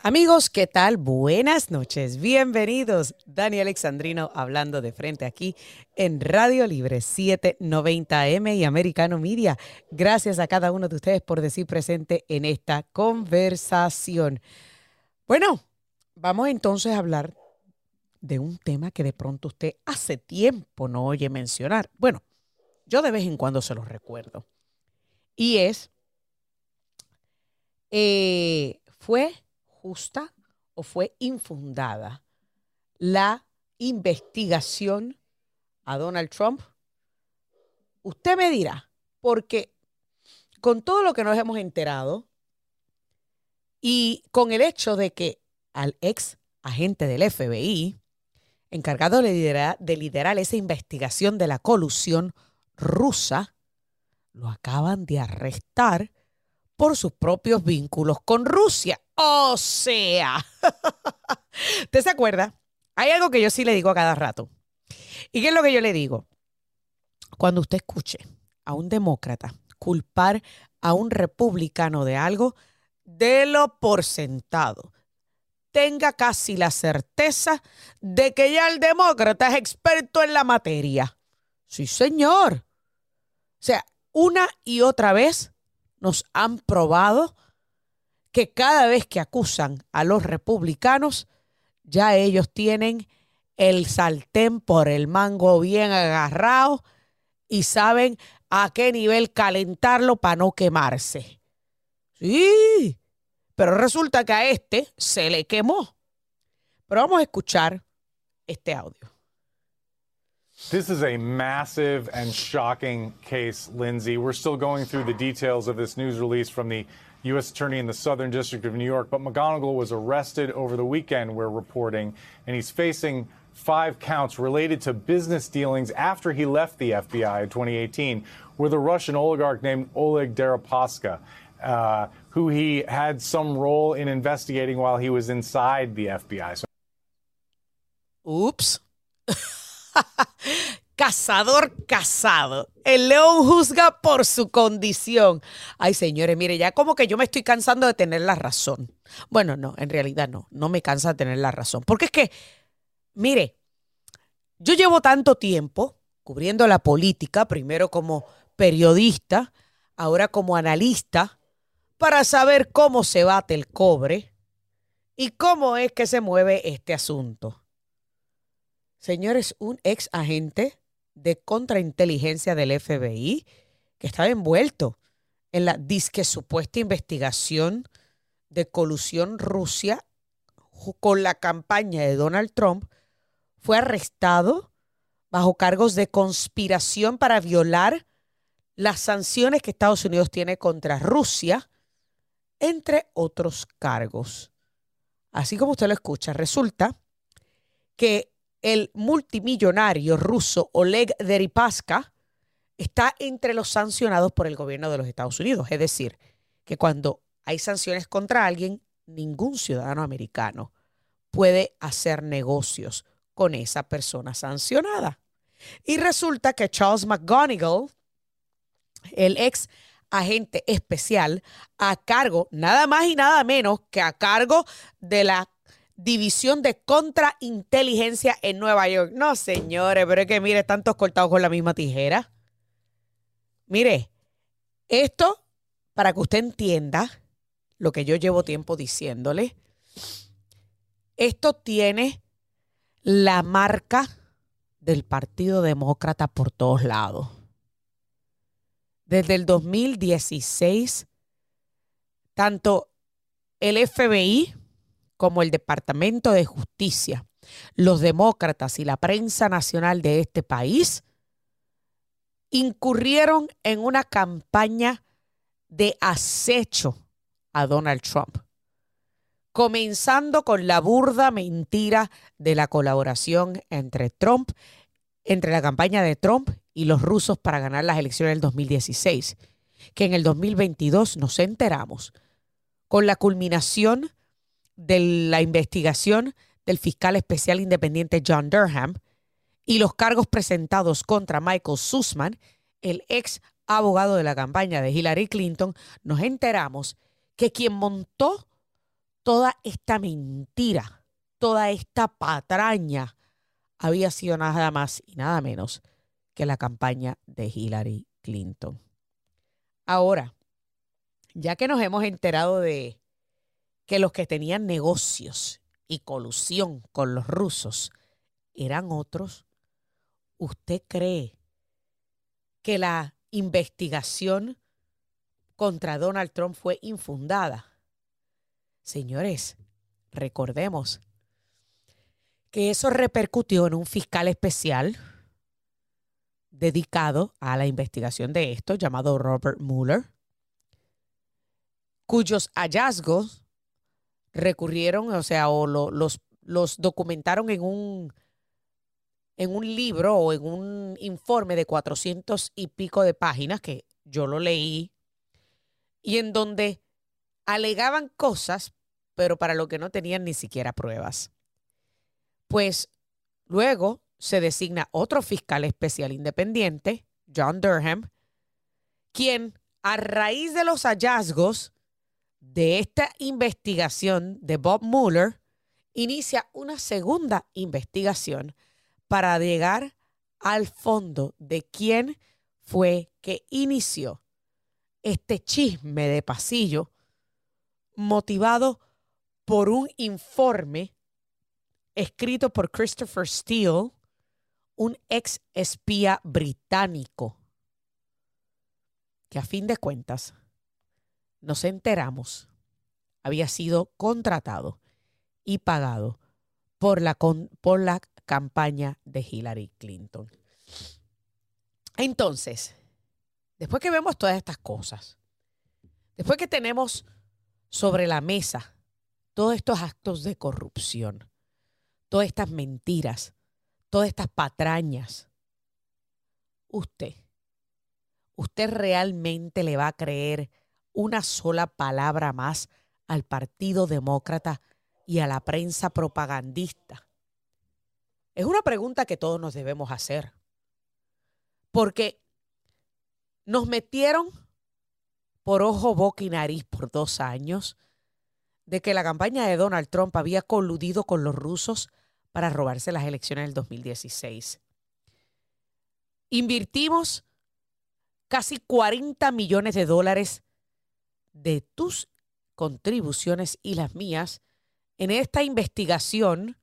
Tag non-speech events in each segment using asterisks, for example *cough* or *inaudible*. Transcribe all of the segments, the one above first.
Amigos, ¿qué tal? Buenas noches, bienvenidos. Dani Alexandrino hablando de frente aquí en Radio Libre 790M y Americano Media. Gracias a cada uno de ustedes por decir presente en esta conversación. Bueno, vamos entonces a hablar de un tema que de pronto usted hace tiempo no oye mencionar. Bueno, yo de vez en cuando se lo recuerdo. Y es, eh, fue justa o fue infundada la investigación a Donald Trump? Usted me dirá, porque con todo lo que nos hemos enterado y con el hecho de que al ex agente del FBI, encargado de liderar, de liderar esa investigación de la colusión rusa, lo acaban de arrestar por sus propios vínculos con Rusia. O sea, *laughs* ¿usted se acuerda? Hay algo que yo sí le digo a cada rato. ¿Y qué es lo que yo le digo? Cuando usted escuche a un demócrata culpar a un republicano de algo, délo por sentado. Tenga casi la certeza de que ya el demócrata es experto en la materia. Sí, señor. O sea, una y otra vez nos han probado que cada vez que acusan a los republicanos, ya ellos tienen el sartén por el mango bien agarrado y saben a qué nivel calentarlo para no quemarse. Sí, pero resulta que a este se le quemó. Pero vamos a escuchar este audio. This is a massive and shocking case, Lindsay. We're still going through the details of this news release from the U.S. Attorney in the Southern District of New York. But McGonigal was arrested over the weekend, we're reporting, and he's facing five counts related to business dealings after he left the FBI in 2018 with a Russian oligarch named Oleg Deripaska. Uh, who he had some role in investigating while he was inside the FBI. So Oops. *laughs* *laughs* Cazador casado. El león juzga por su condición. Ay, señores, mire, ya como que yo me estoy cansando de tener la razón. Bueno, no, en realidad no, no me cansa de tener la razón. Porque es que, mire, yo llevo tanto tiempo cubriendo la política, primero como periodista, ahora como analista, para saber cómo se bate el cobre y cómo es que se mueve este asunto. Señores, un ex agente de contrainteligencia del FBI que estaba envuelto en la disque supuesta investigación de colusión Rusia con la campaña de Donald Trump, fue arrestado bajo cargos de conspiración para violar las sanciones que Estados Unidos tiene contra Rusia, entre otros cargos. Así como usted lo escucha, resulta que el multimillonario ruso Oleg Deripaska está entre los sancionados por el gobierno de los Estados Unidos. Es decir, que cuando hay sanciones contra alguien, ningún ciudadano americano puede hacer negocios con esa persona sancionada. Y resulta que Charles McGonigal, el ex agente especial, a cargo, nada más y nada menos que a cargo de la División de Contrainteligencia en Nueva York. No, señores, pero es que mire, están todos cortados con la misma tijera. Mire, esto, para que usted entienda lo que yo llevo tiempo diciéndole, esto tiene la marca del Partido Demócrata por todos lados. Desde el 2016, tanto el FBI, como el Departamento de Justicia, los demócratas y la prensa nacional de este país incurrieron en una campaña de acecho a Donald Trump, comenzando con la burda mentira de la colaboración entre Trump, entre la campaña de Trump y los rusos para ganar las elecciones del 2016, que en el 2022 nos enteramos con la culminación de la investigación del fiscal especial independiente John Durham y los cargos presentados contra Michael Sussman, el ex abogado de la campaña de Hillary Clinton, nos enteramos que quien montó toda esta mentira, toda esta patraña había sido nada más y nada menos que la campaña de Hillary Clinton. Ahora, ya que nos hemos enterado de que los que tenían negocios y colusión con los rusos eran otros, ¿usted cree que la investigación contra Donald Trump fue infundada? Señores, recordemos que eso repercutió en un fiscal especial dedicado a la investigación de esto, llamado Robert Mueller, cuyos hallazgos recurrieron, o sea, o los, los documentaron en un, en un libro o en un informe de cuatrocientos y pico de páginas que yo lo leí y en donde alegaban cosas, pero para lo que no tenían ni siquiera pruebas. Pues luego se designa otro fiscal especial independiente, John Durham, quien a raíz de los hallazgos de esta investigación de Bob Mueller, inicia una segunda investigación para llegar al fondo de quién fue que inició este chisme de pasillo motivado por un informe escrito por Christopher Steele, un ex espía británico, que a fin de cuentas nos enteramos, había sido contratado y pagado por la, por la campaña de Hillary Clinton. Entonces, después que vemos todas estas cosas, después que tenemos sobre la mesa todos estos actos de corrupción, todas estas mentiras, todas estas patrañas, usted, usted realmente le va a creer una sola palabra más al Partido Demócrata y a la prensa propagandista? Es una pregunta que todos nos debemos hacer. Porque nos metieron por ojo, boca y nariz por dos años de que la campaña de Donald Trump había coludido con los rusos para robarse las elecciones del 2016. Invirtimos casi 40 millones de dólares de tus contribuciones y las mías en esta investigación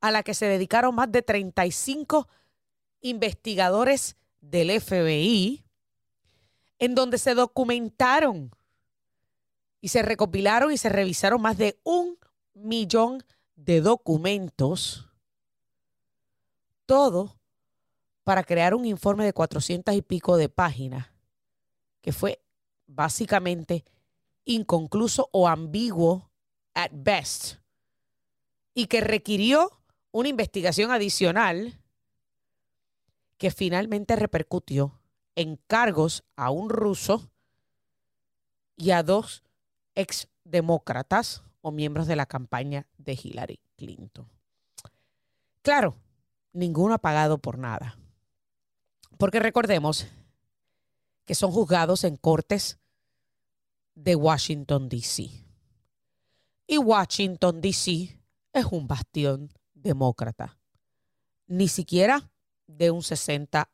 a la que se dedicaron más de 35 investigadores del FBI, en donde se documentaron y se recopilaron y se revisaron más de un millón de documentos, todo para crear un informe de 400 y pico de páginas, que fue básicamente inconcluso o ambiguo at best y que requirió una investigación adicional que finalmente repercutió en cargos a un ruso y a dos exdemócratas o miembros de la campaña de Hillary Clinton. Claro, ninguno ha pagado por nada. Porque recordemos que son juzgados en cortes de Washington, D.C. Y Washington, D.C. es un bastión demócrata. Ni siquiera de un 60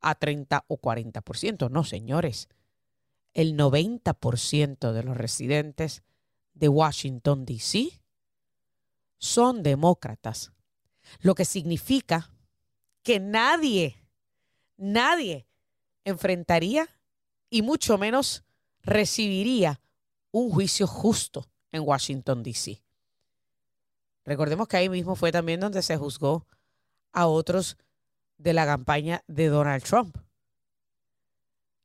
a 30 o 40%. No, señores. El 90% de los residentes de Washington, D.C. son demócratas. Lo que significa que nadie, nadie enfrentaría y mucho menos recibiría un juicio justo en Washington, D.C. Recordemos que ahí mismo fue también donde se juzgó a otros de la campaña de Donald Trump,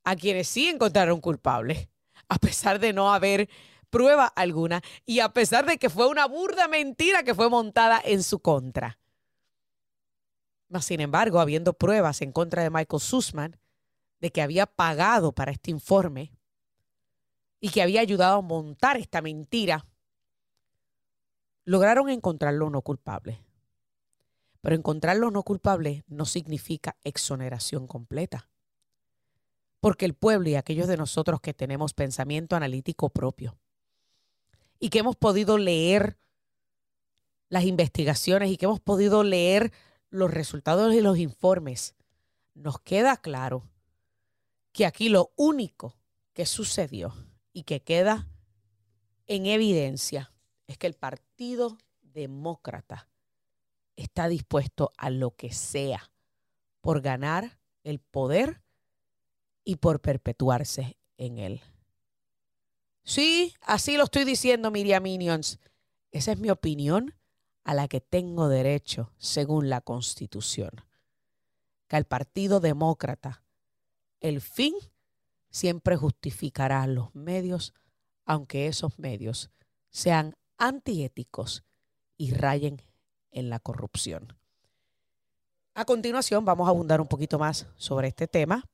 a quienes sí encontraron culpables, a pesar de no haber prueba alguna y a pesar de que fue una burda mentira que fue montada en su contra. Mas, sin embargo, habiendo pruebas en contra de Michael Sussman de que había pagado para este informe, y que había ayudado a montar esta mentira, lograron encontrarlo no culpable. Pero encontrarlo no culpable no significa exoneración completa. Porque el pueblo y aquellos de nosotros que tenemos pensamiento analítico propio y que hemos podido leer las investigaciones y que hemos podido leer los resultados y los informes, nos queda claro que aquí lo único que sucedió y que queda en evidencia es que el Partido Demócrata está dispuesto a lo que sea por ganar el poder y por perpetuarse en él. Sí, así lo estoy diciendo, Miriam Minions. Esa es mi opinión a la que tengo derecho según la Constitución. Que al Partido Demócrata el fin siempre justificará los medios, aunque esos medios sean antiéticos y rayen en la corrupción. A continuación vamos a abundar un poquito más sobre este tema.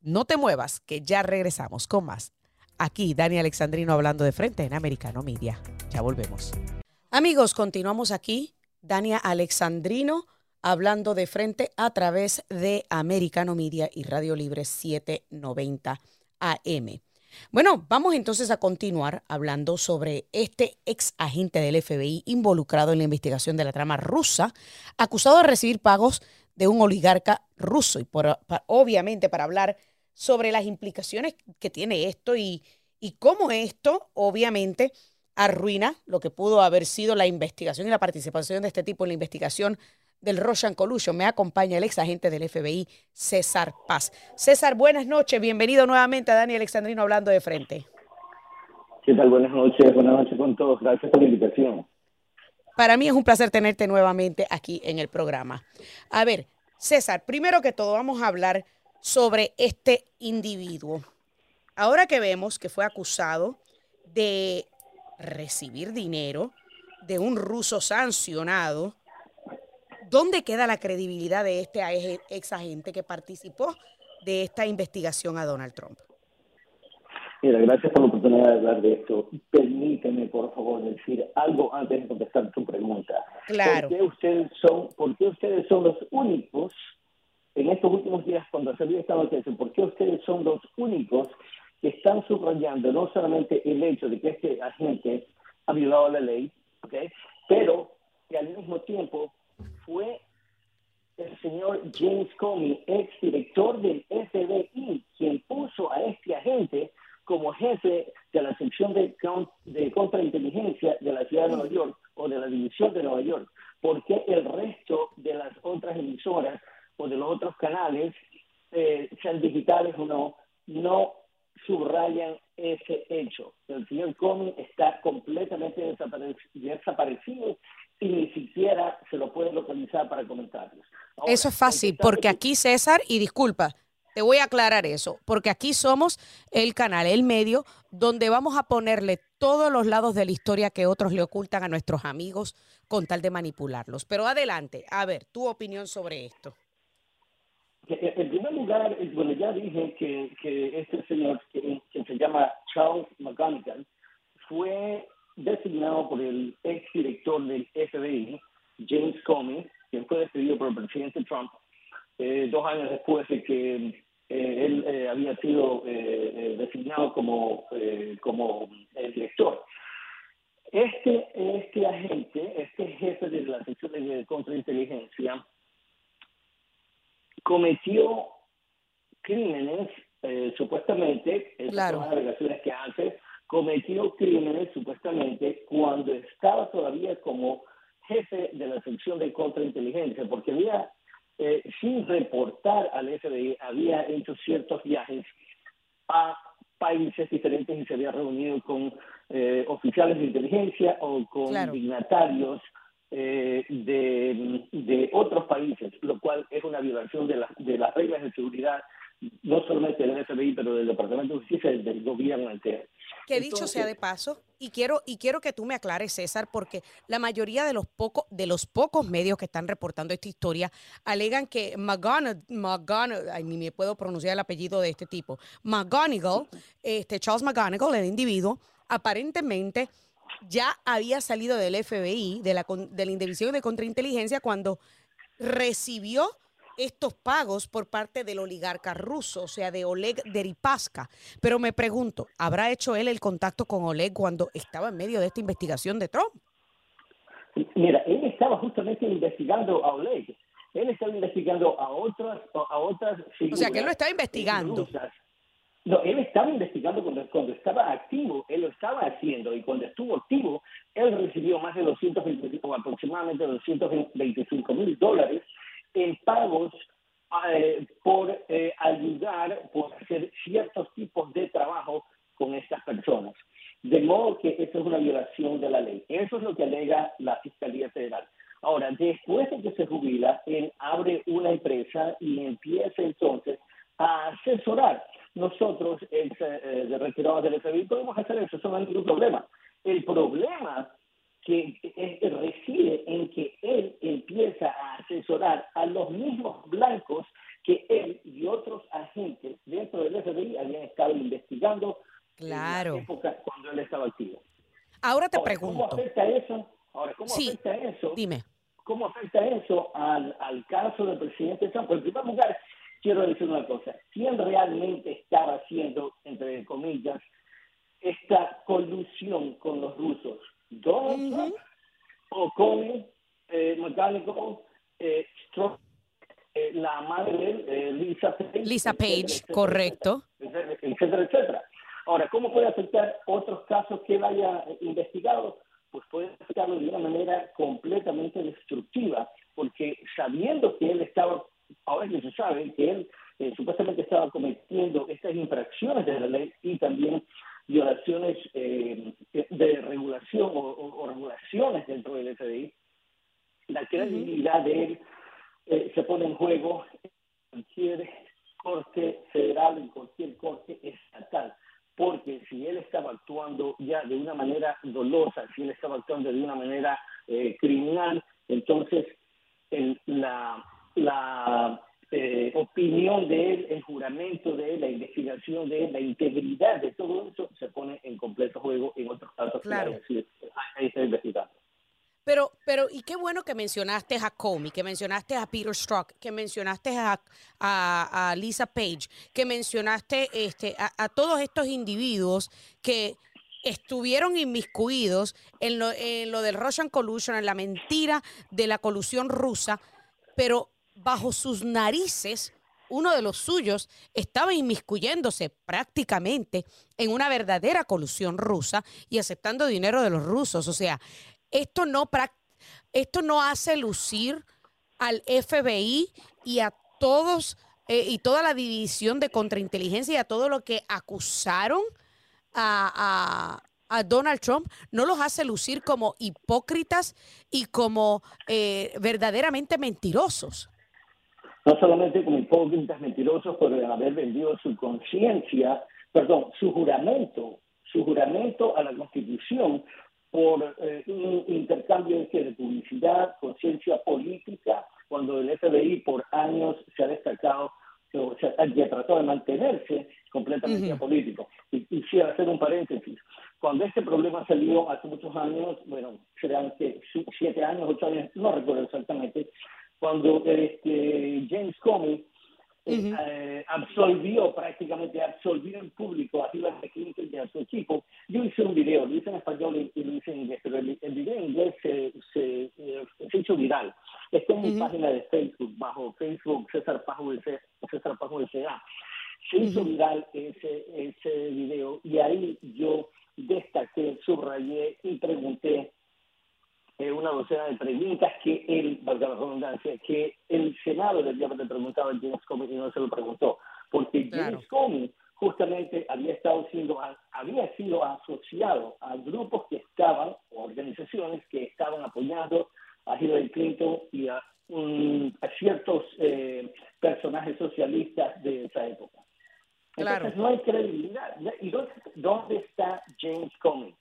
No te muevas, que ya regresamos con más. Aquí Dani Alexandrino hablando de frente en Americano Media. Ya volvemos. Amigos, continuamos aquí. Dania Alexandrino hablando de frente a través de Americano Media y Radio Libre 790 AM. Bueno, vamos entonces a continuar hablando sobre este ex agente del FBI involucrado en la investigación de la trama rusa, acusado de recibir pagos de un oligarca ruso. Y por, obviamente para hablar sobre las implicaciones que tiene esto y, y cómo esto obviamente arruina lo que pudo haber sido la investigación y la participación de este tipo en la investigación del Russian Collusion. Me acompaña el ex agente del FBI, César Paz. César, buenas noches. Bienvenido nuevamente a Dani Alexandrino hablando de frente. ¿Qué tal? Buenas noches. Buenas noches con todos. Gracias por la invitación. Para mí es un placer tenerte nuevamente aquí en el programa. A ver, César, primero que todo vamos a hablar sobre este individuo. Ahora que vemos que fue acusado de recibir dinero de un ruso sancionado, ¿Dónde queda la credibilidad de este ex agente que participó de esta investigación a Donald Trump? Mira, gracias por la oportunidad de hablar de esto. Permíteme, por favor, decir algo antes de contestar tu pregunta. Claro. ¿Por qué ustedes son, por qué ustedes son los únicos, en estos últimos días, cuando salió esta noticia, por qué ustedes son los únicos que están subrayando no solamente el hecho de que este agente ha violado la ley, ¿okay? pero que al mismo tiempo fue el señor James Comey, ex director del FBI, quien puso a este agente como jefe de la sección de, de contrainteligencia de la ciudad de Nueva York o de la división de Nueva York, porque el resto de las otras emisoras o de los otros canales, eh, sean digitales o no, no subrayan ese hecho. El señor Comey está completamente desaparecido y ni siquiera se lo puede localizar para comentarios. eso es fácil, porque aquí César, y disculpa, te voy a aclarar eso, porque aquí somos el canal, el medio, donde vamos a ponerle todos los lados de la historia que otros le ocultan a nuestros amigos con tal de manipularlos. Pero adelante, a ver, tu opinión sobre esto. En primer lugar, eh, bueno, ya dije que, que este señor, que, se llama Charles McGonigal, fue designado por el ex director del FBI, James Comey, quien fue despedido por el presidente Trump eh, dos años después de que eh, él eh, había sido designado como, como director. Este, este agente, este jefe de la sección de contrainteligencia, cometió crímenes, supuestamente, claro. son las alegaciones que hace, cometió crímenes supuestamente cuando estaba todavía como jefe de la sección de contrainteligencia, porque había, eh, sin reportar al FBI, había hecho ciertos viajes a países diferentes y se había reunido con eh, oficiales de inteligencia o con dignatarios eh, de, de, otros países, lo cual es una violación de, de las reglas de seguridad no solamente del FBI, pero del Departamento de Justicia y del gobierno entero. Que dicho sea de paso, y quiero, y quiero que tú me aclares, César, porque la mayoría de los, pocos de los pocos medios que están reportando esta historia alegan que McGonagall, ay, ni me puedo pronunciar el apellido de este tipo, McGonigal, este, Charles McGonigal, el individuo, aparentemente ya había salido del FBI, de la, de la Indivisión de Contrainteligencia, cuando recibió estos pagos por parte del oligarca ruso, o sea, de Oleg Deripaska. Pero me pregunto, ¿habrá hecho él el contacto con Oleg cuando estaba en medio de esta investigación de Trump? Mira, él estaba justamente investigando a Oleg. Él estaba investigando a otras a otras O sea, que él lo estaba investigando. No, él estaba investigando cuando, cuando, estaba activo, él lo estaba haciendo y cuando estuvo activo, él recibió más de 225, aproximadamente 225 mil dólares en pagos eh, por eh, ayudar, por hacer ciertos tipos de trabajo con estas personas. De modo que eso es una violación de la ley. Eso es lo que alega la Fiscalía Federal. Ahora, después de que se jubila, él abre una empresa y empieza entonces a asesorar. Nosotros, ex eh, de retirados del FBI, podemos hacer eso, eso no hay ningún problema. El problema que reside en que él empieza a asesorar a los mismos blancos que él y otros agentes dentro del FBI habían estado investigando claro. en la época cuando él estaba activo. Ahora te pregunto. ¿Cómo afecta eso? Ahora, ¿cómo afecta eso? Dime. ¿Cómo afecta eso al, al caso del presidente Trump? En primer lugar, quiero decir una cosa. ¿Quién realmente estaba haciendo, entre comillas, esta colusión con los rusos? Donald Trump o con eh, mecánico eh, eh, la madre de eh, Lisa Lisa Page, correcto. Etcétera, etcétera, Ahora, ¿cómo puede afectar otros casos que él haya investigado? Pues puede afectarlo de una manera completamente destructiva, porque sabiendo que él estaba, ahora que se sabe que él eh, supuestamente estaba cometiendo estas infracciones de la ley y también violaciones eh, de regulación o, regulaciones dentro del FBI, la credibilidad de él eh, se pone en juego en cualquier corte federal, en cualquier corte estatal. Porque si él estaba actuando ya de una manera dolosa, si él estaba actuando de una manera eh, criminal, entonces el, la, la eh, opinión de él, el juramento de él, la investigación de él, la integridad de todo eso se pone en completo juego en otros casos claro. que ahí está investigando. Pero, pero, y qué bueno que mencionaste a Comey, que mencionaste a Peter Strzok, que mencionaste a, Lisa Page, que mencionaste este, a, todos estos individuos que estuvieron inmiscuidos en lo, del Russian Collusion, en la mentira de la colusión rusa, pero bajo sus narices, uno de los suyos estaba inmiscuyéndose prácticamente en una verdadera colusión rusa y aceptando dinero de los rusos. O sea, esto no, esto no hace lucir al FBI y a todos eh, y toda la división de contrainteligencia y a todo lo que acusaron a, a Donald Trump no los hace lucir como hipócritas y como eh, verdaderamente mentirosos. No solamente como hipócritas mentirosos por haber vendido su conciencia, perdón, su juramento, su juramento a la Constitución por eh, un intercambio de publicidad, conciencia política, cuando el FBI por años se ha destacado, o sea, ha tratado de mantenerse completamente político. Y quisiera hacer un paréntesis. Cuando este problema salió hace muchos años, bueno, serán que siete años, ocho años, no recuerdo exactamente, cuando este, James Comey eh, eh, absolvió, prácticamente absolvió en público a Hillary Clinton y a su equipo. Yo hice un video, lo hice en español y, lo hice en inglés, pero el, video en inglés se, se, eh, hizo viral. Está en mi página de Facebook, bajo Facebook César Pajo César Pajo S.A. Se hizo viral ese, ese video y ahí yo destaqué, subrayé y pregunté una docena de preguntas que él, valga la redundancia, que el Senado le había preguntado a James Comey y no se lo preguntó, porque James Comey justamente había estado siendo, había sido asociado a grupos que estaban, o organizaciones que estaban apoyando a Hillary Clinton y a, ciertos eh, personajes socialistas de esa época. Entonces no hay credibilidad. ¿Y dónde, dónde está James Comey?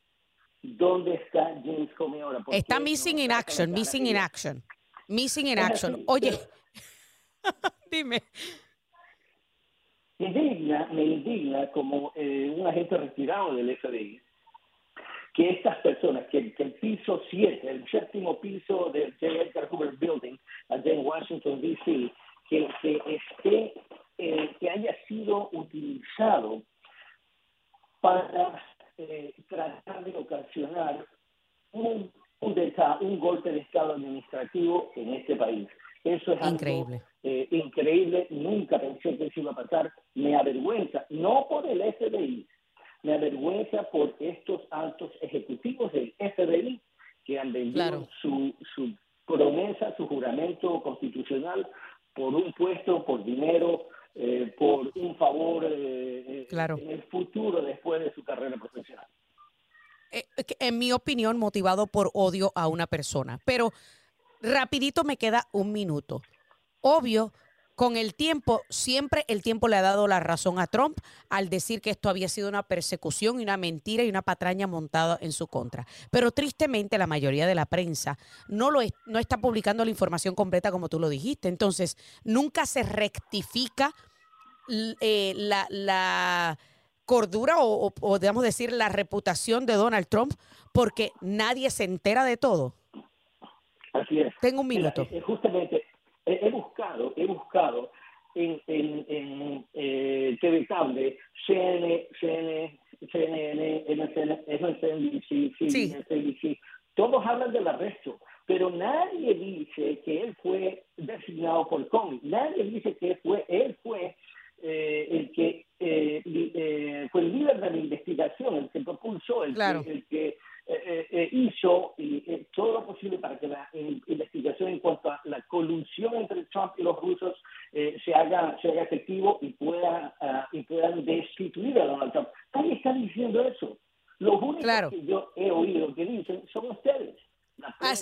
¿Dónde está James Comey ahora? Está missing in action, missing in action. Missing in action. Oye, *laughs* dime. Me indigna, me indigna como eh, un agente retirado del FBI que estas personas, que, el piso 7, el séptimo piso del J. Edgar Hoover Building, allá en Washington, D.C., que, esté, eh, que haya sido utilizado para eh, tratar de ocasionar un, un, golpe de Estado administrativo en este país. Eso es increíble. Eh, increíble. Nunca pensé que eso iba a pasar. Me avergüenza, no por el FBI, me avergüenza por estos altos ejecutivos del FBI que han vendido su, su promesa, su juramento constitucional por un puesto, por dinero, eh, por un favor eh, claro. en el futuro después de su carrera profesional. Eh, en mi opinión, motivado por odio a una persona. Pero rapidito me queda un minuto. Obvio, con el tiempo, siempre el tiempo le ha dado la razón a Trump al decir que esto había sido una persecución y una mentira y una patraña montada en su contra. Pero tristemente la mayoría de la prensa no, lo no está publicando la información completa como tú lo dijiste. Entonces, nunca se rectifica eh, la, cordura o, o, digamos decir, la reputación de Donald Trump porque nadie se entera de todo. Así es. Tengo un minuto. Eh, justamente he, buscado, en, en, en eh, TV Cable, CNN, CNN, CNN, MSNBC, CNBC, todos hablan del arresto, pero nadie dice que él fue designado por Comey, nadie dice que fue, él fue eh, el que eh, eh, fue el líder de la investigación, el que propulsó, el el que eh, eh, hizo eh, todo lo posible para que la investigación en cuanto a la colusión entre Trump y los rusos se haga se haga efectivo y pueda ah, y puedan destituir a Donald Trump. Nadie está diciendo eso. Los únicos que yo he oído que dicen son ustedes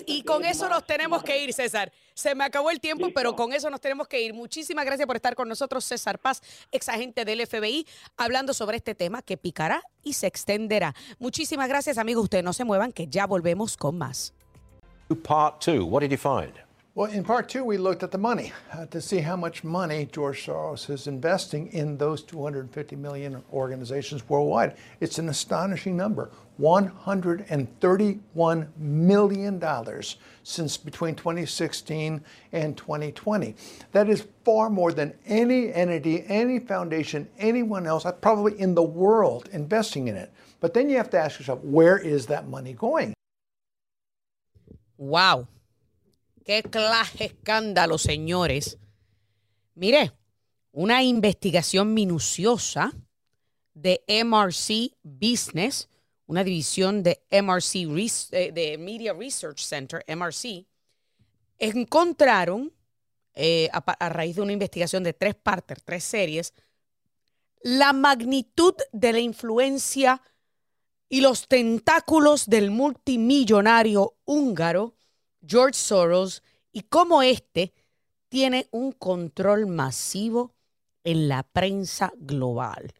y con eso nos tenemos que ir, César. Se me acabó el tiempo, pero con eso nos tenemos que ir. Muchísimas gracias por estar con nosotros, César Paz, ex agente del FBI, hablando sobre este tema que picará y se extenderá. Muchísimas gracias, amigos. Ustedes no se muevan, que ya volvemos con más. Part two, what did you find? Well, in part two, we looked at the money uh, to see how much money George Soros is investing in those 250 million organizations worldwide. It's an astonishing number $131 million since between 2016 and 2020. That is far more than any entity, any foundation, anyone else, uh, probably in the world, investing in it. But then you have to ask yourself, where is that money going? Wow. Qué clase escándalo, señores. Mire, una investigación minuciosa de MRC Business, una división de MRC eh, de Media Research Center, MRC, encontraron eh, a, raíz de una investigación de tres partes, tres series, la magnitud de la influencia y los tentáculos del multimillonario húngaro George Soros y cómo éste tiene un control masivo en la prensa global.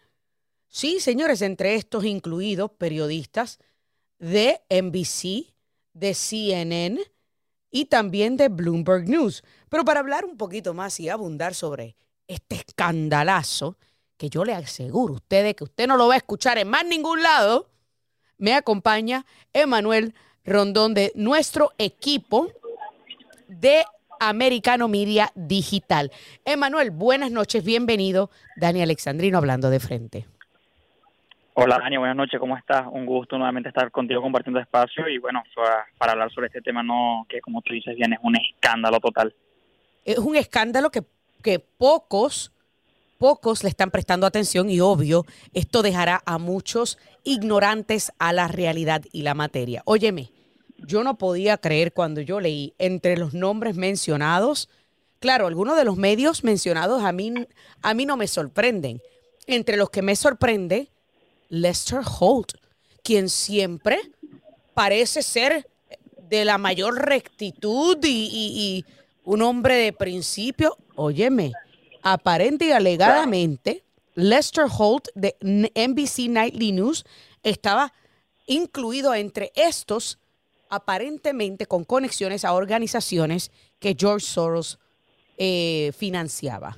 Sí, señores, entre estos incluidos periodistas de NBC, de CNN y también de Bloomberg News. Pero para hablar un poquito más y abundar sobre este escandalazo, que yo le aseguro a ustedes que usted no lo va a escuchar en más ningún lado, me acompaña Emanuel Rondón de nuestro equipo de Americano Media Digital. Emanuel, buenas noches, bienvenido. Dani Alexandrino hablando de frente. Hola Dani, buenas noches, ¿cómo estás? Un gusto nuevamente estar contigo compartiendo espacio y bueno, para, hablar sobre este tema no, que como tú dices bien, es un escándalo total. Es un escándalo que, que pocos pocos le están prestando atención y obvio, esto dejará a muchos ignorantes a la realidad y la materia. Óyeme, yo no podía creer cuando yo leí entre los nombres mencionados, claro, algunos de los medios mencionados a mí, a mí no me sorprenden. Entre los que me sorprende, Lester Holt, quien siempre parece ser de la mayor rectitud y, y un hombre de principio. Óyeme, aparente y alegadamente, Lester Holt de NBC Nightly News estaba incluido entre estos aparentemente con conexiones a organizaciones que George Soros eh, financiaba.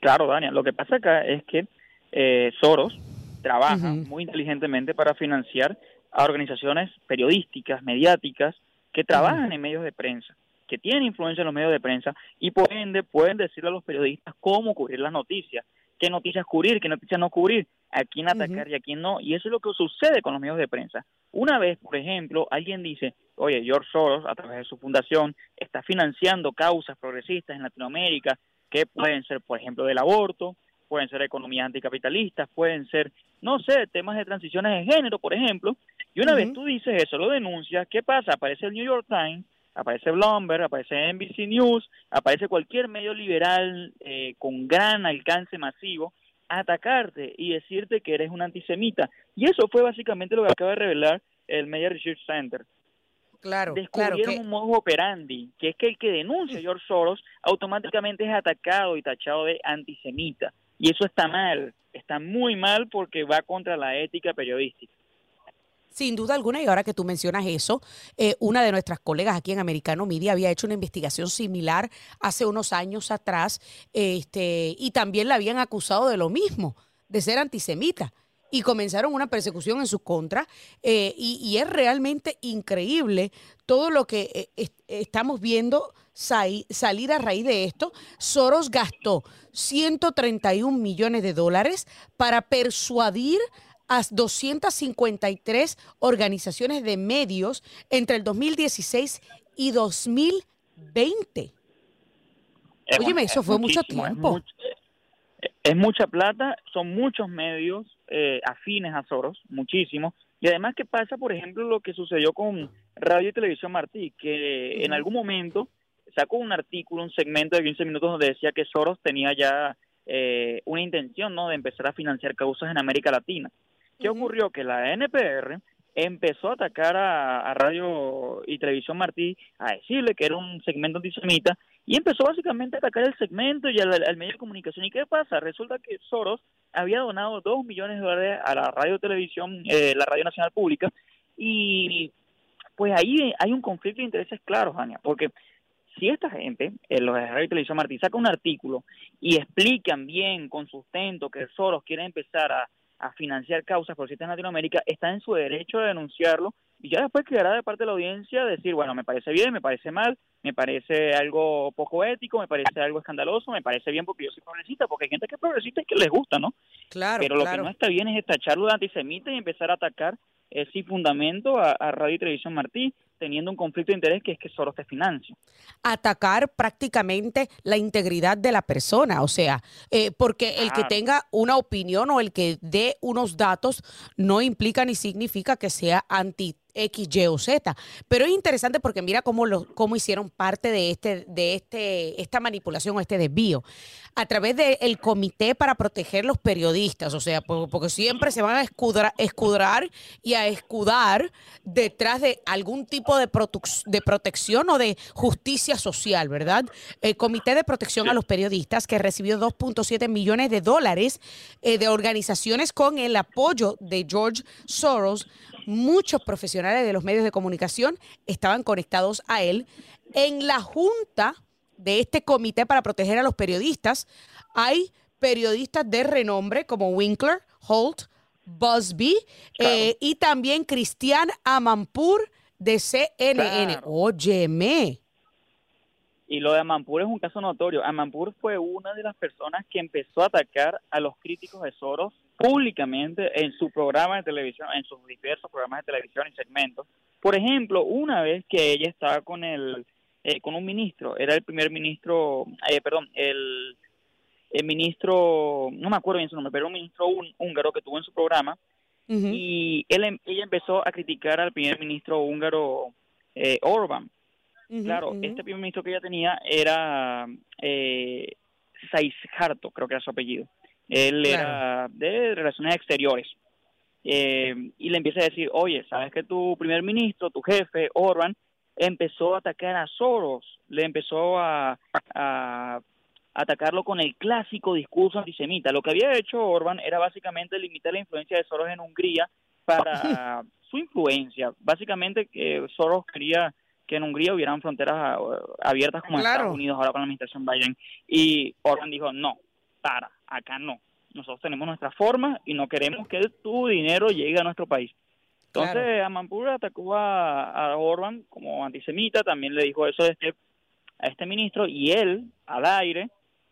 Claro, Daniel. Lo que pasa acá es que eh, Soros trabaja muy inteligentemente para financiar a organizaciones periodísticas, mediáticas, que trabajan en medios de prensa. Que tienen influencia en los medios de prensa y por ende pueden decirle a los periodistas cómo cubrir las noticias, qué noticias cubrir, qué noticias no cubrir, a quién atacar y a quién no. Y eso es lo que sucede con los medios de prensa. Una vez, por ejemplo, alguien dice, oye, George Soros, a través de su fundación, está financiando causas progresistas en Latinoamérica, que pueden ser, por ejemplo, del aborto, pueden ser economías anticapitalistas, pueden ser, no sé, temas de transiciones de género, por ejemplo. Y una vez tú dices eso, lo denuncias, ¿qué pasa? Aparece el New York Times, aparece Bloomberg, aparece NBC News, aparece cualquier medio liberal eh, con gran alcance masivo a atacarte y decirte que eres un antisemita. Y eso fue básicamente lo que acaba de revelar el Media Research Center. Claro, Descubrieron claro. Que... un modo operandi, que es que el que denuncia a George Soros automáticamente es atacado y tachado de antisemita. Y eso está mal, está muy mal porque va contra la ética periodística. Sin duda alguna, y ahora que tú mencionas eso, eh, una de nuestras colegas aquí en Americano Media había hecho una investigación similar hace unos años atrás este, y también la habían acusado de lo mismo, de ser antisemita. Y comenzaron una persecución en su contra. Eh, y, es realmente increíble todo lo que eh, est estamos viendo salir a raíz de esto. Soros gastó 131 millones de dólares para persuadir a 253 organizaciones de medios entre el 2016 y 2020. Es, Óyeme, eso fue mucho tiempo. Es, es, mucha plata, son muchos medios eh, afines a Soros, muchísimos. Y además, ¿qué pasa, por ejemplo, lo que sucedió con Radio y Televisión Martí? Que en algún momento sacó un artículo, un segmento de 15 minutos donde decía que Soros tenía ya eh, una intención ¿no? de empezar a financiar causas en América Latina. ¿Qué uh -huh. ocurrió? Que la NPR empezó a atacar a, a, Radio y Televisión Martí, a decirle que era un segmento antisemita, y empezó básicamente a atacar el segmento y al, al medio de comunicación. ¿Y qué pasa? Resulta que Soros había donado dos millones de dólares a la Radio Televisión, eh, la Radio Nacional Pública, y pues ahí hay un conflicto de intereses claros, Ania, porque si esta gente, eh, los de Radio y Televisión Martí, saca un artículo y explican bien, con sustento, que Soros quiere empezar a a financiar causas progresistas en Latinoamérica, está en su derecho de denunciarlo y ya después quedará de parte de la audiencia decir, bueno, me parece bien, me parece mal, me parece algo poco ético, me parece algo escandaloso, me parece bien porque yo soy progresista, porque hay gente que es progresista y que les gusta, ¿no? Claro, Pero lo claro. que no está bien es tacharlo de antisemita y empezar a atacar eh, sin fundamento a, a Radio y Televisión Martí, teniendo un conflicto de interés que es que Soros te financia. Atacar prácticamente la integridad de la persona, o sea, eh, porque el que tenga una opinión o el que dé unos datos no implica ni significa que sea anti X, Y o Z. Pero es interesante porque mira cómo, lo, cómo hicieron parte de, este, de este, esta manipulación o este desvío. A través del de Comité para Proteger los Periodistas, o sea, porque siempre se van a escudrar, escudrar y a escudar detrás de algún tipo de, de protección o de justicia social, ¿verdad? El Comité de Protección sí. a los Periodistas, que recibió 2.7 millones de dólares eh, de organizaciones con el apoyo de George Soros, muchos profesionales de los medios de comunicación estaban conectados a él. En la junta de este comité para proteger a los periodistas hay periodistas de renombre como Winkler, Holt, Busby claro. eh, y también Cristian Amanpur de CNN. Claro. Óyeme. Y lo de Amanpur es un caso notorio. Amanpur fue una de las personas que empezó a atacar a los críticos de Soros públicamente en su programa de televisión, en sus diversos programas de televisión y segmentos. Por ejemplo, una vez que ella estaba con el eh, con un ministro, era el primer ministro, eh, perdón, el, el, ministro, no me acuerdo bien su nombre, pero un ministro húngaro que tuvo en su programa, uh -huh. y él, ella empezó a criticar al primer ministro húngaro eh, Orban. Uh -huh, claro, uh -huh. este primer ministro que ella tenía era eh, Saizharto, creo que era su apellido. Él claro. era de relaciones exteriores. Eh, y le empieza a decir, oye, ¿sabes que tu primer ministro, tu jefe, Orban, empezó a atacar a Soros? Le empezó a, a atacarlo con el clásico discurso antisemita. Lo que había hecho Orban era básicamente limitar la influencia de Soros en Hungría para *laughs* su influencia. Básicamente que Soros quería que en Hungría hubieran fronteras abiertas como claro. Estados Unidos ahora con la administración Biden. Y Orban dijo, no, para, acá no. Nosotros tenemos nuestra forma y no queremos que tu dinero llegue a nuestro país. Entonces, claro. Amanpur atacó a, a, Orban como antisemita, también le dijo eso de que a este ministro y él, al aire,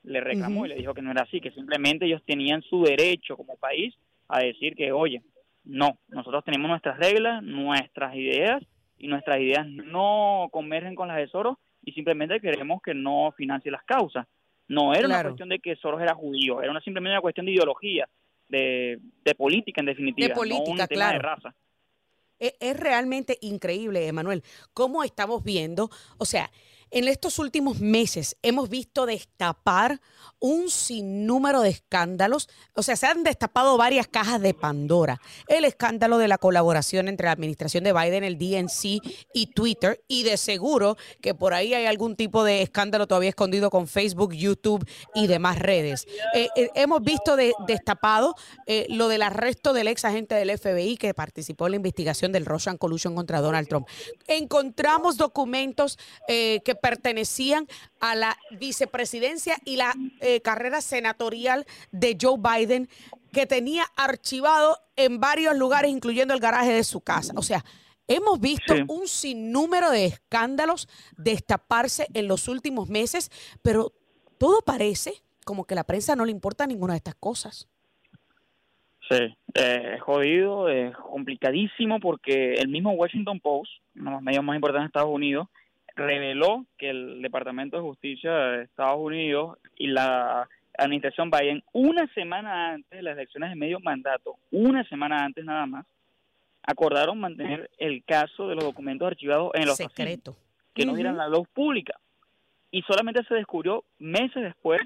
le reclamó y le dijo que no era así, que simplemente ellos tenían su derecho como país a decir que, oye, no, nosotros tenemos nuestras reglas, nuestras ideas y nuestras ideas no convergen con las de Soros y simplemente queremos que no financie las causas. No era una cuestión de que Soros era judío, era una, simplemente una cuestión de ideología, de, de política en definitiva, de política, tema de raza. E, es realmente increíble, Emanuel, cómo estamos viendo, o sea, en estos últimos meses hemos visto destapar un sinnúmero de escándalos, o sea, se han destapado varias cajas de Pandora. El escándalo de la colaboración entre la administración de Biden, el DNC y Twitter, y de seguro que por ahí hay algún tipo de escándalo todavía escondido con Facebook, YouTube y demás redes. Eh, eh, hemos visto destapado eh, lo del arresto del ex agente del FBI que participó en la investigación del Russian Collusion contra Donald Trump. Encontramos documentos que pertenecían a la vicepresidencia y la eh, carrera senatorial de Joe Biden que tenía archivado en varios lugares, incluyendo el garaje de su casa. O sea, hemos visto un sinnúmero de escándalos destaparse en los últimos meses, pero todo parece como que a la prensa no le importa ninguna de estas cosas. Sí, eh, es jodido, es complicadísimo porque el mismo Washington Post, uno de los medios más importantes de Estados Unidos, reveló que el Departamento de Justicia de Estados Unidos y la administración Biden, una semana antes de las elecciones de medio mandato, una semana antes nada más, acordaron mantener el caso de los documentos archivados en los secreto que no dieran la luz pública. Y solamente se descubrió meses después,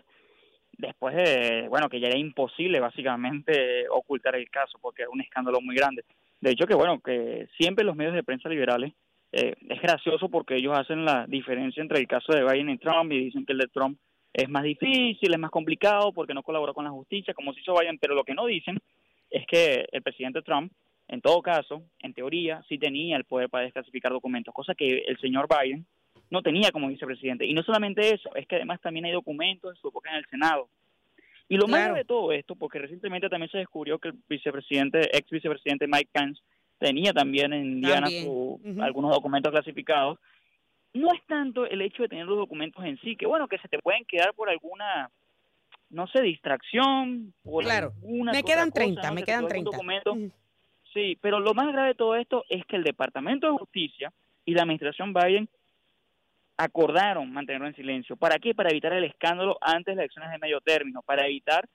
después de, bueno, que ya era imposible básicamente *laughs* ocultar el caso porque era un escándalo muy grande. De hecho que, bueno, que siempre los medios de prensa liberales eh, es gracioso porque ellos hacen la diferencia entre el caso de Biden y Trump y dicen que el de Trump es más difícil, es más complicado porque no colaboró con la justicia, como si hizo Biden, pero lo que no dicen es que el presidente Trump, en todo caso, en teoría, sí tenía el poder para desclasificar documentos, cosa que el señor Biden no tenía como vicepresidente. Y no solamente eso, es que además también hay documentos de su época en el Senado. Y lo más de todo esto, porque recientemente también se descubrió que el vicepresidente, ex vicepresidente Mike Pence, tenía también en Diana algunos documentos clasificados. No es tanto el hecho de tener los documentos en sí, que bueno, que se te pueden quedar por alguna, no sé, distracción, por claro. me quedan 30, me quedan 30. Sí, pero lo más grave de todo esto es que el Departamento de Justicia y la Administración Biden acordaron mantenerlo en silencio. ¿Para qué? Para evitar el escándalo antes de las elecciones de medio término, para evitar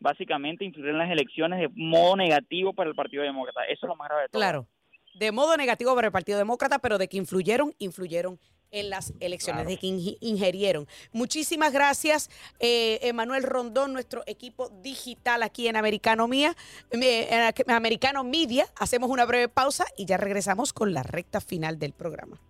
básicamente influir en las elecciones de modo negativo para el Partido Demócrata. Eso es lo más grave de todo. Claro, de modo negativo para el Partido Demócrata, pero de que influyeron, influyeron en las elecciones, de que ingerieron. Muchísimas gracias, eh, Emanuel Rondón, nuestro equipo digital aquí en Americano Mía, en Americano Media. Hacemos una breve pausa y ya regresamos con la recta final del programa.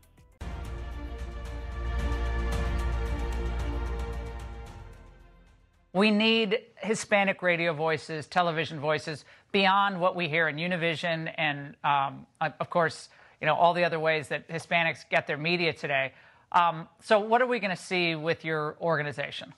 We need Hispanic radio voices, television voices beyond what we hear in Univision and, um, of course, you know all the other ways that Hispanics get their media today. Um, so, what are we going to see with your organization?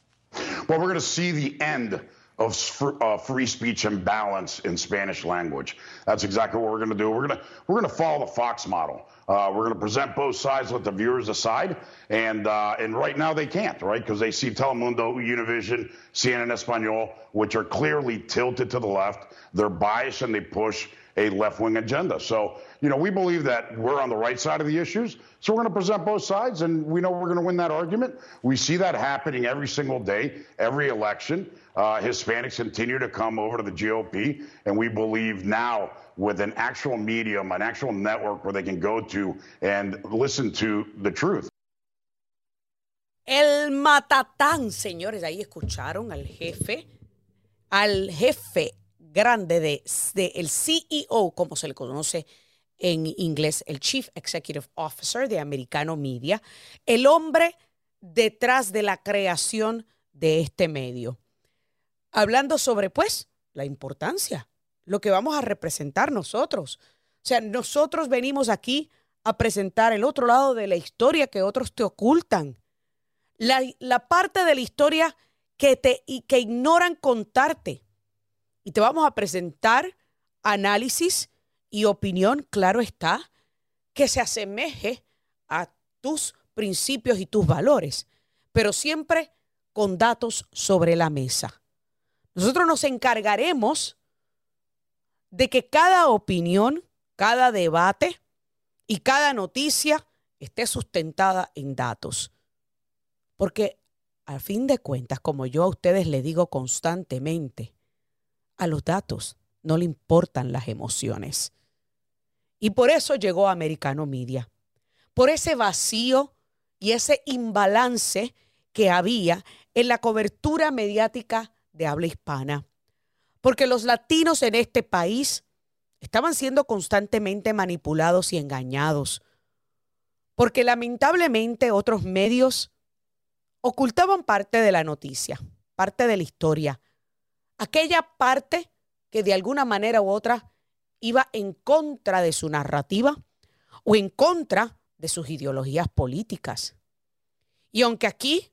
Well, we're going to see the end of uh, free speech and balance in Spanish language. That's exactly what we're going to do. We're going to we're going to follow the Fox model. Uh, we're going to present both sides, let the viewers decide, and uh, and right now they can't, right? Because they see Telemundo, Univision, CNN Espanol, which are clearly tilted to the left. They're biased and they push a left-wing agenda. So you know we believe that we're on the right side of the issues. So we're going to present both sides, and we know we're going to win that argument. We see that happening every single day, every election. Uh, Hispanics continue to come over to the GOP, and we believe now with an actual medium, an actual network where they can go to and listen to the truth. El matatán, señores, ahí escucharon al jefe, al jefe grande de, de el CEO, como se le conoce en inglés, el Chief Executive Officer de Americano Media, el hombre detrás de la creación de este medio hablando sobre, pues, la importancia, lo que vamos a representar nosotros. O sea, nosotros venimos aquí a presentar el otro lado de la historia que otros te ocultan. La, la parte de la historia que, te, y que ignoran contarte. Y te vamos a presentar análisis y opinión, claro está, que se asemeje a tus principios y tus valores, pero siempre con datos sobre la mesa. Nosotros nos encargaremos de que cada opinión, cada debate y cada noticia esté sustentada en datos. Porque al fin de cuentas, como yo a ustedes le digo constantemente, a los datos no le importan las emociones. Y por eso llegó Americano Media. Por ese vacío y ese imbalance que había en la cobertura mediática de habla hispana. Porque los latinos en este país estaban siendo constantemente manipulados y engañados. Porque lamentablemente otros medios ocultaban parte de la noticia, parte de la historia, aquella parte que de alguna manera u otra iba en contra de su narrativa o en contra de sus ideologías políticas. Y aunque aquí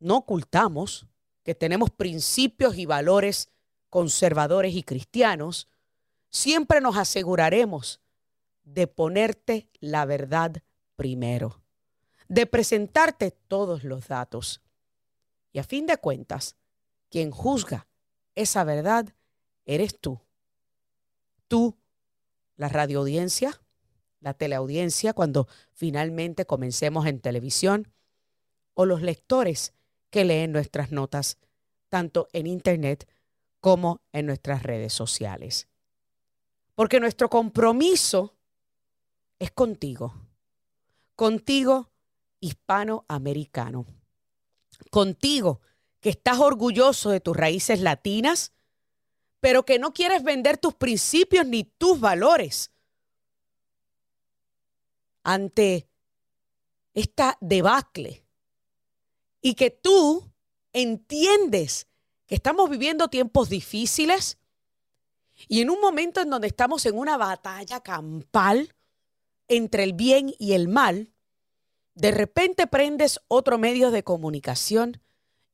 no ocultamos que tenemos principios y valores conservadores y cristianos, siempre nos aseguraremos de ponerte la verdad primero, de presentarte todos los datos. Y a fin de cuentas, quien juzga esa verdad eres tú. Tú, la radioaudiencia, la teleaudiencia, cuando finalmente comencemos en televisión, o los lectores que leen nuestras notas, tanto en Internet como en nuestras redes sociales. Porque nuestro compromiso es contigo, contigo hispanoamericano, contigo que estás orgulloso de tus raíces latinas, pero que no quieres vender tus principios ni tus valores ante esta debacle. Y que tú entiendes que estamos viviendo tiempos difíciles y en un momento en donde estamos en una batalla campal entre el bien y el mal, de repente prendes otro medio de comunicación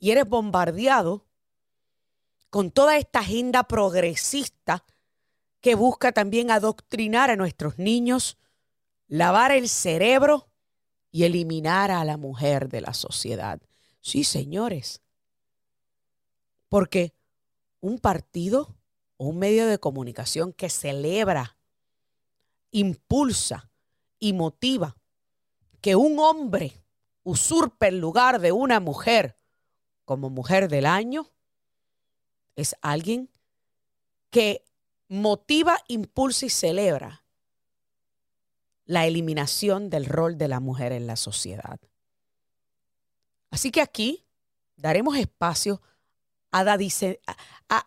y eres bombardeado con toda esta agenda progresista que busca también adoctrinar a nuestros niños, lavar el cerebro y eliminar a la mujer de la sociedad. Sí, señores. Porque un partido o un medio de comunicación que celebra, impulsa y motiva que un hombre usurpe el lugar de una mujer como mujer del año, es alguien que motiva, impulsa y celebra la eliminación del rol de la mujer en la sociedad. Así que aquí daremos espacio a,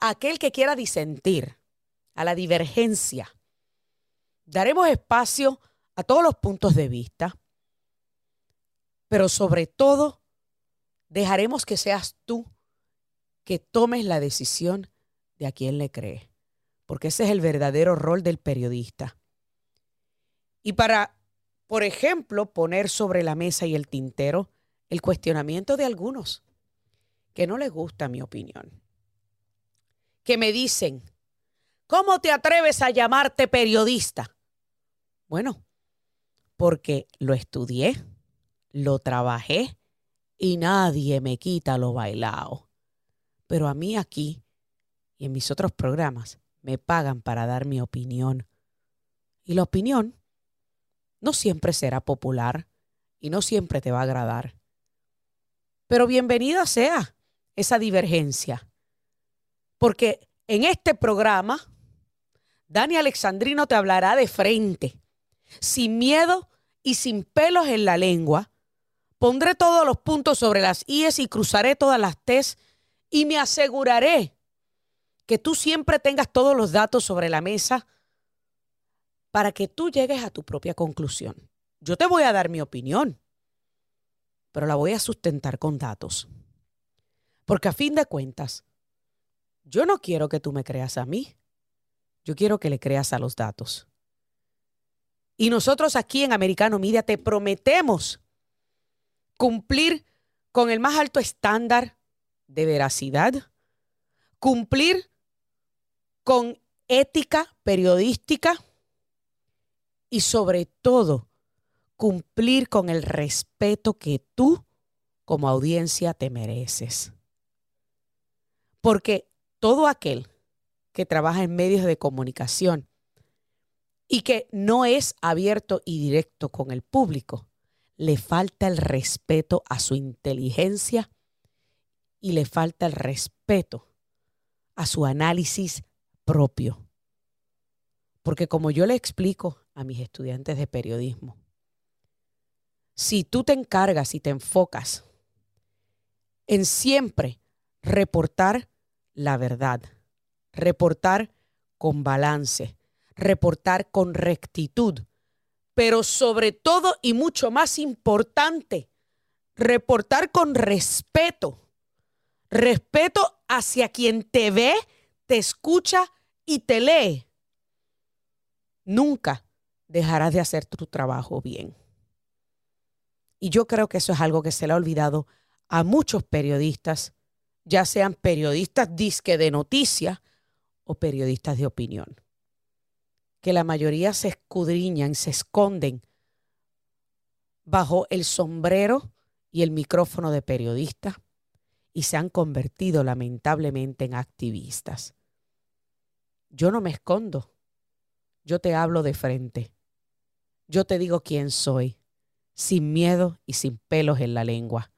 aquel que quiera disentir, a la divergencia. Daremos espacio a todos los puntos de vista, pero sobre todo dejaremos que seas tú que tomes la decisión de a quién le cree, porque ese es el verdadero rol del periodista. Y para, por ejemplo, poner sobre la mesa y el tintero el cuestionamiento de algunos que no les gusta mi opinión, que me dicen, ¿cómo te atreves a llamarte periodista? Bueno, porque lo estudié, lo trabajé y nadie me quita lo bailado. Pero a mí aquí y en mis otros programas me pagan para dar mi opinión. Y la opinión no siempre será popular y no siempre te va a agradar. Pero bienvenida sea esa divergencia. Porque en este programa, Dani Alexandrino te hablará de frente, sin miedo y sin pelos en la lengua. Pondré todos los puntos sobre las IES y cruzaré todas las T's y me aseguraré que tú siempre tengas todos los datos sobre la mesa para que tú llegues a tu propia conclusión. Yo te voy a dar mi opinión, pero la voy a sustentar con datos. Porque a fin de cuentas, yo no quiero que tú me creas a mí, yo quiero que le creas a los datos. Y nosotros aquí en Americano Media te prometemos cumplir con el más alto estándar de veracidad, cumplir con ética periodística y sobre todo cumplir con el respeto que tú como audiencia te mereces. Porque todo aquel que trabaja en medios de comunicación y que no es abierto y directo con el público, le falta el respeto a su inteligencia y le falta el respeto a su análisis propio. Porque como yo le explico a mis estudiantes de periodismo, si tú te encargas y te enfocas en siempre reportar la verdad, reportar con balance, reportar con rectitud, pero sobre todo y mucho más importante, reportar con respeto, respeto hacia quien te ve, te escucha y te lee. Nunca dejarás de hacer tu trabajo bien. Y yo creo que eso es algo que se le ha olvidado a muchos periodistas, ya sean periodistas disque de noticias o periodistas de opinión, que la mayoría se escudriñan, se esconden bajo el sombrero y el micrófono de periodista y se han convertido lamentablemente en activistas. Yo no me escondo, yo te hablo de frente, yo te digo quién soy sin miedo y sin pelos en la lengua.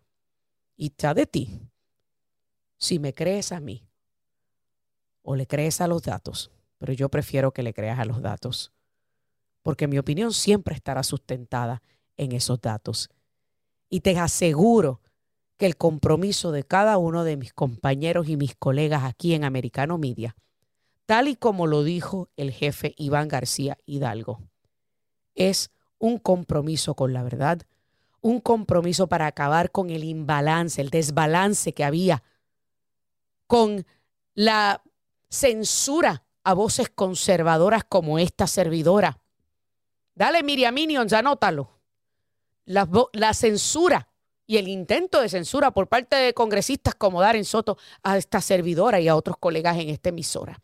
Y está de ti. Si me crees a mí o le crees a los datos, pero yo prefiero que le creas a los datos, porque mi opinión siempre estará sustentada en esos datos. Y te aseguro que el compromiso de cada uno de mis compañeros y mis colegas aquí en Americano Media, tal y como lo dijo el jefe Iván García Hidalgo, es un compromiso con la verdad, un compromiso para acabar con el imbalance, el desbalance que había, con la censura a voces conservadoras como esta servidora. Dale, Miriam Minions, anótalo. La, la censura y el intento de censura por parte de congresistas como Darren Soto a esta servidora y a otros colegas en esta emisora,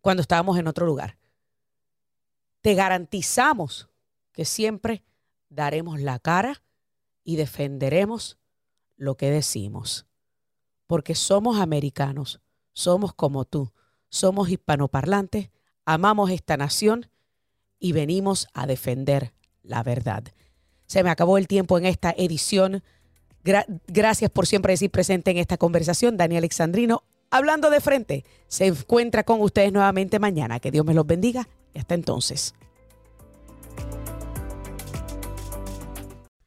cuando estábamos en otro lugar. Te garantizamos que siempre daremos la cara y defenderemos lo que decimos. Porque somos americanos, somos como tú, somos hispanoparlantes, amamos esta nación y venimos a defender la verdad. Se me acabó el tiempo en esta edición. gracias por siempre decir presente en esta conversación. Daniel Alexandrino, hablando de frente, se encuentra con ustedes nuevamente mañana. Que Dios me los bendiga y hasta entonces.